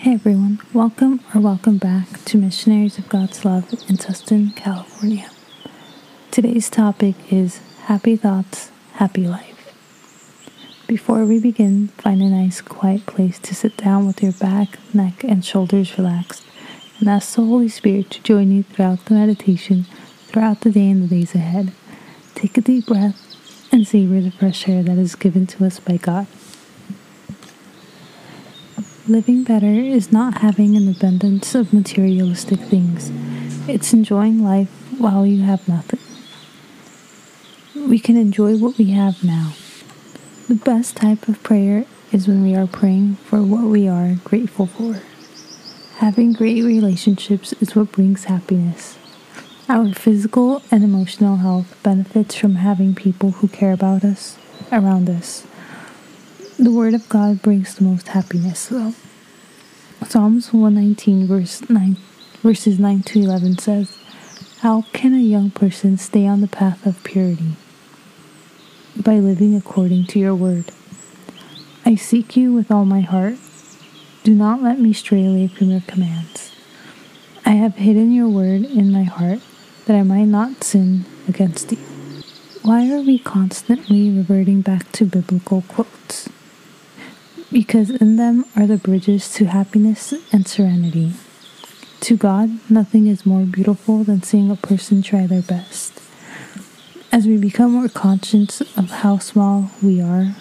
Hey everyone, welcome or welcome back to Missionaries of God's Love in Tustin, California. Today's topic is Happy Thoughts, Happy Life. Before we begin, find a nice quiet place to sit down with your back, neck, and shoulders relaxed and ask the Holy Spirit to join you throughout the meditation, throughout the day and the days ahead. Take a deep breath and savor the fresh air that is given to us by God. Living better is not having an abundance of materialistic things. It's enjoying life while you have nothing. We can enjoy what we have now. The best type of prayer is when we are praying for what we are grateful for. Having great relationships is what brings happiness. Our physical and emotional health benefits from having people who care about us around us. The Word of God brings the most happiness. Psalms 119, verse 9, verses 9 to 11 says, How can a young person stay on the path of purity? By living according to your word. I seek you with all my heart. Do not let me stray away from your commands. I have hidden your word in my heart that I might not sin against you. Why are we constantly reverting back to biblical quotes? Because in them are the bridges to happiness and serenity. To God, nothing is more beautiful than seeing a person try their best. As we become more conscious of how small we are,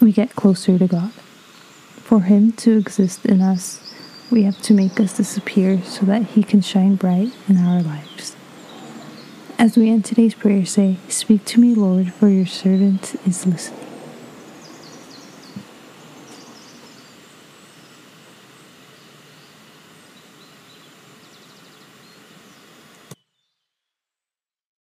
we get closer to God. For Him to exist in us, we have to make us disappear so that He can shine bright in our lives. As we end today's prayer, say, Speak to me, Lord, for your servant is listening.